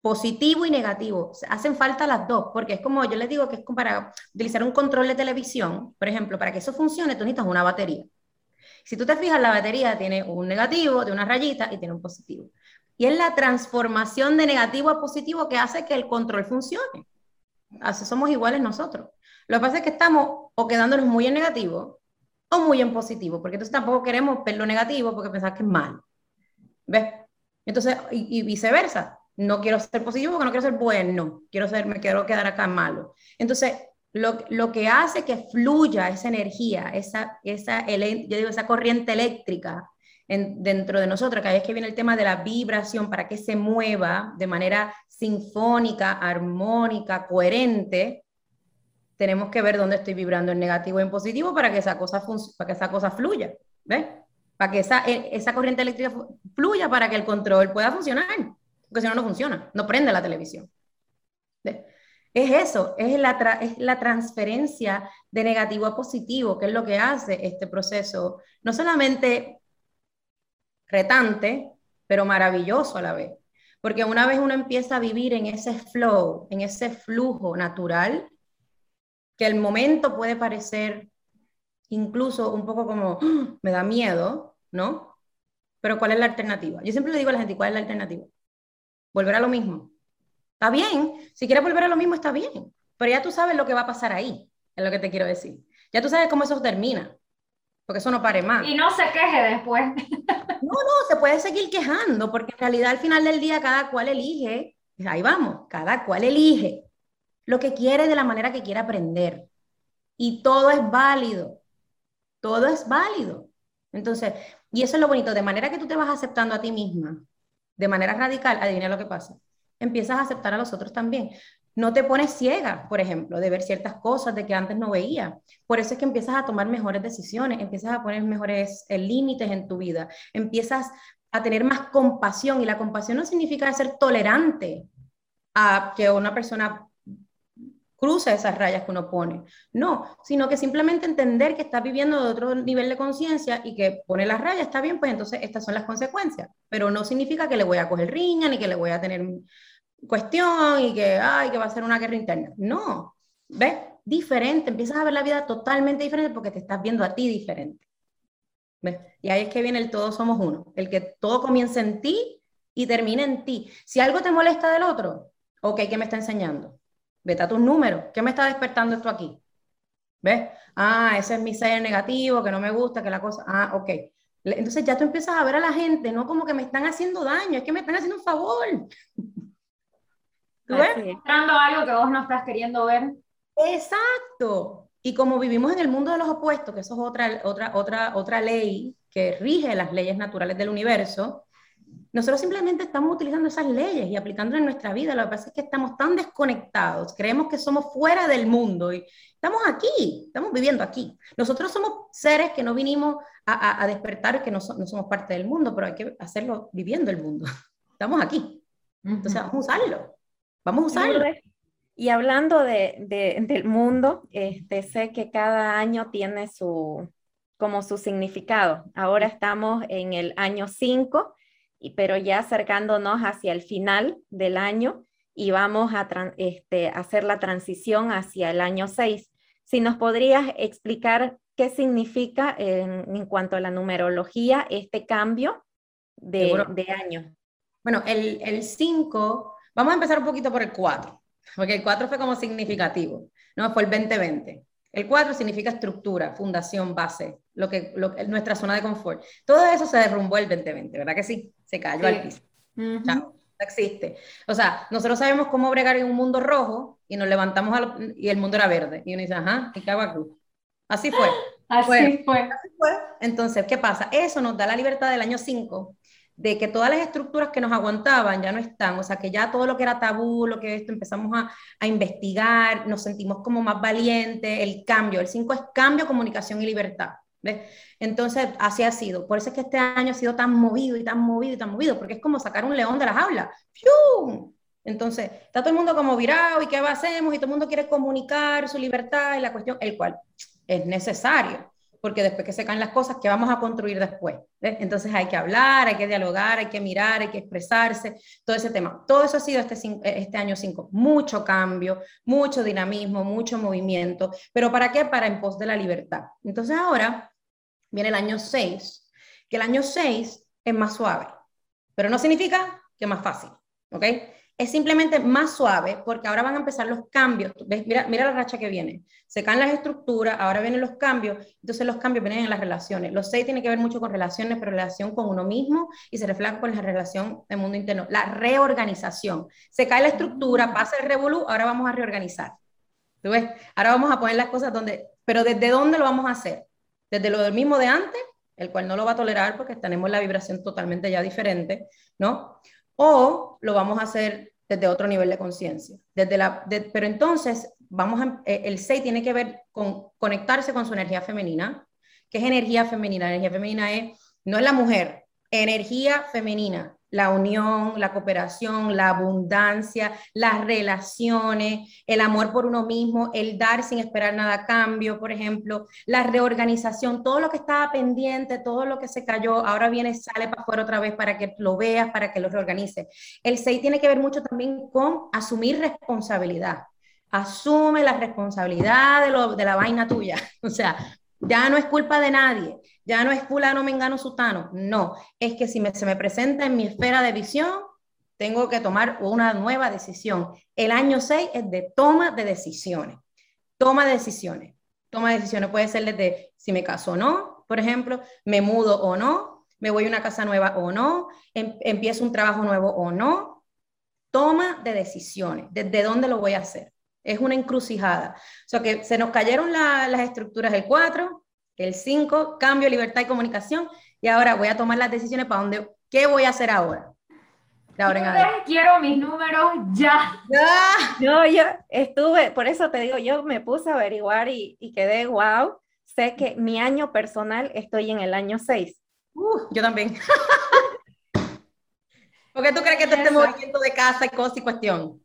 positivo y negativo. hacen falta las dos, porque es como, yo les digo que es como para utilizar un control de televisión, por ejemplo, para que eso funcione, tú necesitas una batería. Si tú te fijas, la batería tiene un negativo, tiene una rayita y tiene un positivo. Y es la transformación de negativo a positivo que hace que el control funcione. Así somos iguales nosotros. Lo que pasa es que estamos o quedándonos muy en negativo o muy en positivo, porque entonces tampoco queremos ver lo negativo porque pensamos que es malo. ¿Ves? Entonces, y, viceversa. No quiero ser positivo porque no quiero ser bueno. Quiero ser, me quiero quedar acá malo. Entonces, lo, lo, que hace que fluya esa energía, esa, esa, yo digo, esa corriente eléctrica dentro de nosotros, cada vez que viene el tema de la vibración, para que se mueva de manera sinfónica, armónica, coherente, tenemos que ver dónde estoy vibrando en negativo o en positivo para que esa cosa, para que esa cosa fluya, ¿ves? Para que esa, e, esa corriente eléctrica fluya para que el control pueda funcionar, porque si no, no funciona, no prende la televisión. Es eso, es la, es la transferencia de negativo a positivo, que es lo que hace este proceso, no solamente retante, pero maravilloso a la vez. Porque una vez uno empieza a vivir en ese flow, en ese flujo natural, que el momento puede parecer incluso un poco como, ¡Ah! me da miedo, ¿no? Pero ¿cuál es la alternativa? Yo siempre le digo a la gente, ¿cuál es la alternativa? Volver a lo mismo. Está bien, si quieres volver a lo mismo está bien, pero ya tú sabes lo que va a pasar ahí, es lo que te quiero decir. Ya tú sabes cómo eso termina, porque eso no pare más. Y no se queje después. No, no, se puede seguir quejando, porque en realidad al final del día cada cual elige, ahí vamos, cada cual elige lo que quiere de la manera que quiere aprender. Y todo es válido, todo es válido. Entonces, y eso es lo bonito, de manera que tú te vas aceptando a ti misma, de manera radical, adivina lo que pasa, empiezas a aceptar a los otros también no te pones ciega, por ejemplo, de ver ciertas cosas de que antes no veía. Por eso es que empiezas a tomar mejores decisiones, empiezas a poner mejores eh, límites en tu vida, empiezas a tener más compasión y la compasión no significa ser tolerante a que una persona cruce esas rayas que uno pone, no, sino que simplemente entender que está viviendo de otro nivel de conciencia y que pone las rayas, está bien, pues entonces estas son las consecuencias, pero no significa que le voy a coger riña ni que le voy a tener cuestión y que, ay, que va a ser una guerra interna. No, ¿ves? Diferente, empiezas a ver la vida totalmente diferente porque te estás viendo a ti diferente. ¿Ves? Y ahí es que viene el todos somos uno, el que todo comienza en ti y termina en ti. Si algo te molesta del otro, ok, ¿qué me está enseñando? Vete a tus números, ¿qué me está despertando esto aquí? ¿Ves? Ah, ese es mi ser negativo, que no me gusta, que la cosa, ah, ok. Entonces ya tú empiezas a ver a la gente, no como que me están haciendo daño, es que me están haciendo un favor. ¿Tú ves? Algo que vos no estás queriendo ver. Exacto. Y como vivimos en el mundo de los opuestos, que eso es otra, otra, otra, otra ley que rige las leyes naturales del universo, nosotros simplemente estamos utilizando esas leyes y aplicándolas en nuestra vida. Lo que pasa es que estamos tan desconectados, creemos que somos fuera del mundo y estamos aquí, estamos viviendo aquí. Nosotros somos seres que no vinimos a, despertar, que no, no, somos parte del mundo, pero hay que hacerlo viviendo el mundo. [LAUGHS] Estamos aquí. Entonces vamos a usarlo. Vamos a usarlo. Y hablando de, del mundo, este, sé que cada año tiene su, como su significado. Ahora estamos en el año 5 pero ya acercándonos hacia el final del año y vamos a este, hacer la transición hacia el año 6. Si nos podrías explicar qué significa en, cuanto a la numerología este cambio de, de año. Bueno, el 5, vamos a empezar un poquito por el 4, porque el 4 fue como significativo, ¿no? Fue el 2020. El 4 significa estructura, fundación, base, lo que, nuestra zona de confort. Todo eso se derrumbó el 2020, ¿verdad que sí? Se cayó al piso. no existe. O sea, nosotros sabemos cómo bregar en un mundo rojo y nos levantamos y el mundo era verde. Y uno dice, ajá, ¿y qué hago aquí? Así fue. Así fue. Así fue. Entonces, ¿qué pasa? Eso nos da la libertad del año 5 de que todas las estructuras que nos aguantaban ya no están, o sea, que ya todo lo que era tabú, lo que esto, empezamos a, a investigar, nos sentimos como más valientes, el cambio, el 5 es cambio, comunicación y libertad. ¿ves? Entonces, así ha sido. Por eso es que este año ha sido tan movido y tan movido y tan movido, porque es como sacar un león de las aulas. Entonces, está todo el mundo como virado y qué hacemos y todo el mundo quiere comunicar su libertad y la cuestión, el cual es necesario porque después que se caen las cosas, ¿qué vamos a construir después? Entonces hay que hablar, hay que dialogar, hay que mirar, hay que expresarse, todo ese tema. Todo eso ha sido este, este año 5, mucho cambio, mucho dinamismo, mucho movimiento, pero ¿para qué? Para en pos de la libertad. Entonces ahora viene el año 6, que el año 6 es más suave, pero no significa que más fácil, ¿ok? Es simplemente más suave porque ahora van a empezar los cambios. Mira, mira la racha que viene. Se caen las estructuras, ahora vienen los cambios, entonces los cambios vienen en las relaciones. Los seis tienen que ver mucho con relaciones, pero relación con uno mismo y se refleja con la relación del mundo interno. La reorganización. Se cae la estructura, pasa el revolú, ahora vamos a reorganizar. ¿Tú ves? Ahora vamos a poner las cosas donde, pero ¿desde dónde lo vamos a hacer? ¿Desde lo del mismo de antes? el cual no lo va a tolerar porque tenemos la vibración totalmente ya diferente, ¿no? O lo vamos a hacer desde otro nivel de conciencia. Desde la, pero entonces, vamos eh, el 6 tiene que ver con conectarse con su energía femenina. ¿Qué es energía femenina? Energía femenina es, no es la mujer, energía femenina la unión, la cooperación, la abundancia, las relaciones, el amor por uno mismo, el dar sin esperar nada a cambio, por ejemplo, la reorganización, todo lo que estaba pendiente, todo lo que se cayó, ahora viene, sale para afuera otra vez para que lo veas, para que lo reorganice. El 6 tiene que ver mucho también con asumir responsabilidad. Asume la responsabilidad de, lo, de la vaina tuya. [LAUGHS] O sea, ya no es culpa de nadie ya no es fulano, mengano, sutano. No, es que si se me presenta en mi esfera de visión, tengo que tomar una nueva decisión. El año 6 es de toma de decisiones. Toma de decisiones. Toma de decisiones puede ser desde si me caso o no, por ejemplo, me mudo o no, me voy a una casa nueva o no, em, empiezo un trabajo nuevo o no. Toma de decisiones. ¿Desde dónde lo voy a hacer? Es una encrucijada. O sea que se nos cayeron las estructuras del 4, el 5, cambio, libertad y comunicación. Y ahora voy a tomar las decisiones para dónde, qué voy a hacer ahora. ahora quiero mis números ya. No, yo estuve, por eso te digo, yo me puse a averiguar y, y quedé wow. Sé que mi año personal estoy en el año 6. Uh, yo también. [LAUGHS] ¿Por qué tú crees que te esté moviendo de casa y cosa y cuestión?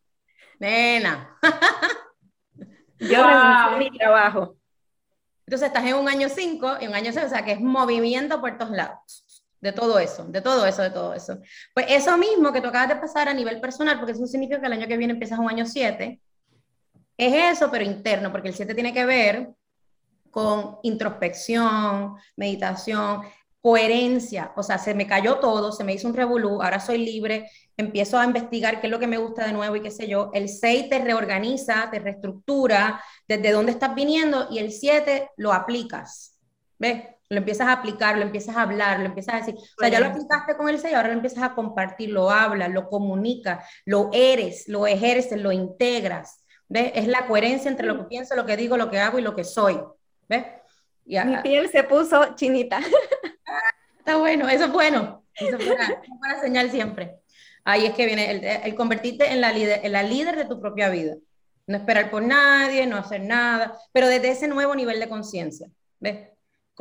Nena. [LAUGHS] yo wow. mi trabajo. Entonces estás en un año 5 y un año 6, o sea que es movimiento por todos lados. De todo eso, de todo eso, de todo eso. Pues eso mismo que tú acabas de pasar a nivel personal, porque eso significa que el año que viene empiezas un año 7, es eso, pero interno, porque el 7 tiene que ver con introspección, meditación, coherencia, o sea, se me cayó todo, se me hizo un revolú, ahora soy libre, empiezo a investigar qué es lo que me gusta de nuevo y qué sé yo. El 6 te reorganiza, te reestructura, desde dónde estás viniendo y el 7 lo aplicas. ¿Ves? Lo empiezas a aplicar, lo empiezas a hablar, lo empiezas a decir. O sea, ya lo aplicaste con el 6, ahora lo empiezas a compartir, lo hablas, lo comunicas, lo eres, lo ejerces, lo integras. ¿Ves? Es la coherencia entre lo que pienso, lo que digo, lo que hago y lo que soy. ¿Ves? Mi piel se puso chinita. [LAUGHS] Bueno, eso es bueno. Eso es señal siempre. Ahí es que viene el, el convertirte en la, líder, en la líder de tu propia vida. No esperar por nadie, no hacer nada, pero desde ese nuevo nivel de conciencia. ¿Ves?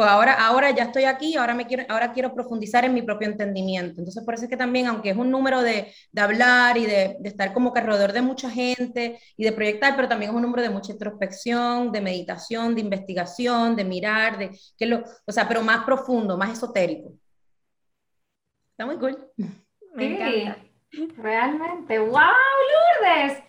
Ahora, ahora ya estoy aquí, ahora, me quiero, ahora quiero profundizar en mi propio entendimiento. Entonces, por eso es que también, aunque es un número de, de hablar y de, de, estar como que alrededor de mucha gente y de proyectar, pero también es un número de mucha introspección, de meditación, de investigación, de mirar, de, que lo, o sea, pero más profundo, más esotérico. Está muy cool. Me sí, encanta. Realmente. ¡Wow, Lourdes!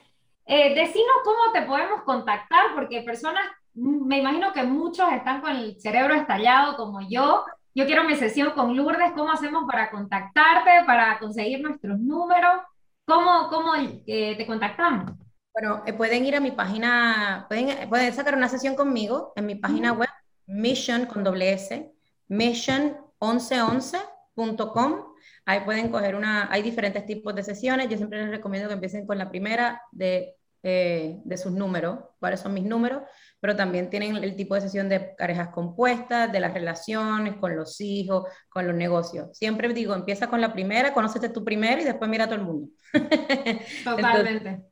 Eh, decinos cómo te podemos contactar, porque personas me imagino que muchos están con el cerebro estallado como yo. Yo quiero mi sesión con Lourdes. ¿Cómo hacemos para contactarte, para conseguir nuestros números? ¿Cómo, cómo eh, te contactamos? Bueno, eh, pueden ir a mi página, pueden, pueden sacar una sesión conmigo en mi página web, mission con doble S, mission1111.com. Ahí pueden coger una, hay diferentes tipos de sesiones. Yo siempre les recomiendo que empiecen con la primera de, eh, de sus números, cuáles son mis números pero también tienen el tipo de sesión de parejas compuestas, de las relaciones, con los hijos, con los negocios. Siempre digo, empieza con la primera, conócete tú primero y después mira a todo el mundo. [LAUGHS] Totalmente.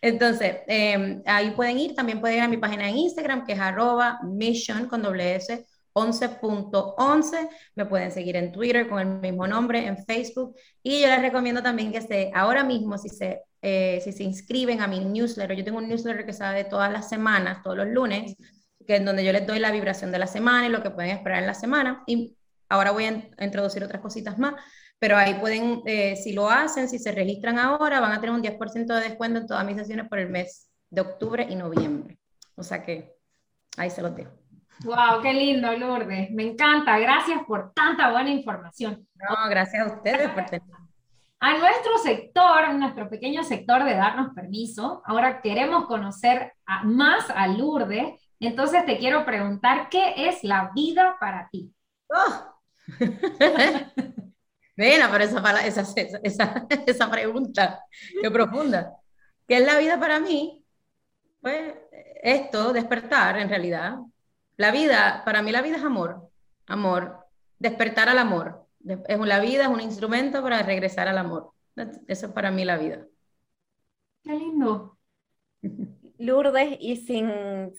Entonces, [LAUGHS] eh, ahí pueden ir, también pueden ir a mi página en Instagram, que es arroba mission con doble S, 11.11. Me pueden seguir en Twitter con el mismo nombre, en Facebook. Y yo les recomiendo también que se, ahora mismo, si se eh, si se inscriben a mi newsletter, yo tengo un newsletter que sale todas las semanas, todos los lunes, que es donde yo les doy la vibración de la semana y lo que pueden esperar en la semana. Y ahora voy a, introducir otras cositas más, pero ahí pueden, eh, si lo hacen, si se registran ahora, van a tener un 10% de descuento en todas mis sesiones por el mes de octubre y noviembre. O sea que ahí se los dejo. Wow, qué lindo, Lourdes. Me encanta. Gracias por tanta buena información. No, gracias a ustedes por tener a nuestro sector, a nuestro pequeño sector de darnos permiso. Ahora queremos conocer más a Lourdes. Entonces te quiero preguntar, ¿qué es la vida para ti? [LAUGHS] Oh. Mira, pero esa, esa, esa, esa, pregunta, qué profunda. ¿Qué es la vida para mí? Pues esto, despertar en realidad. La vida, para mí la vida es amor, amor, despertar al amor, es la vida es un instrumento para regresar al amor. Eso es para mí la vida. Qué lindo. [LAUGHS] Lourdes, y sin,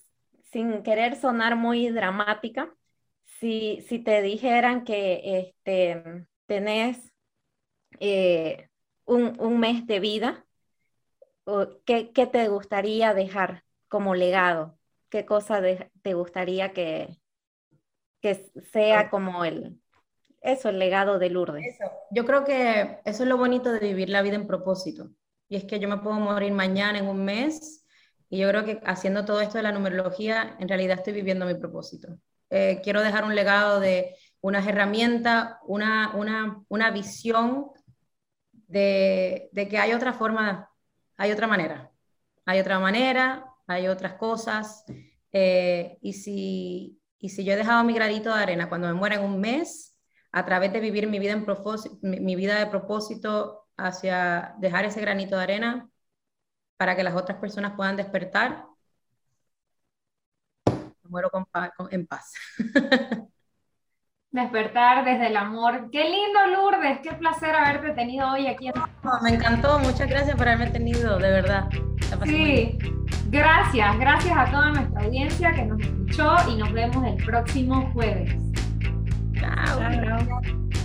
sin querer sonar muy dramática, si, si te dijeran que este, tenés eh, un, un, mes de vida, ¿qué, ¿qué, te gustaría dejar como legado? ¿Qué cosa te gustaría que, que sea como el, eso, el legado de Lourdes. Yo creo que eso es lo bonito de vivir la vida en propósito. Y es que yo me puedo morir mañana en un mes y yo creo que haciendo todo esto de la numerología, en realidad estoy viviendo mi propósito. Eh, quiero dejar un legado de unas herramientas, una, una, una visión de, que hay otra forma, hay otra manera. Hay otra manera, hay otras cosas. Eh, y, si, y si yo he dejado mi granito de arena cuando me muera en un mes, a través de vivir mi vida, en mi, vida de propósito hacia dejar ese granito de arena para que las otras personas puedan despertar, me muero con en paz. [LAUGHS] Despertar desde el amor. Qué lindo, Lourdes. Qué placer haberte tenido hoy aquí. me encantó. Muchas gracias por haberme tenido, de verdad. Sí, gracias. Gracias a toda nuestra audiencia que nos escuchó y nos vemos el próximo jueves. Chao. Chao.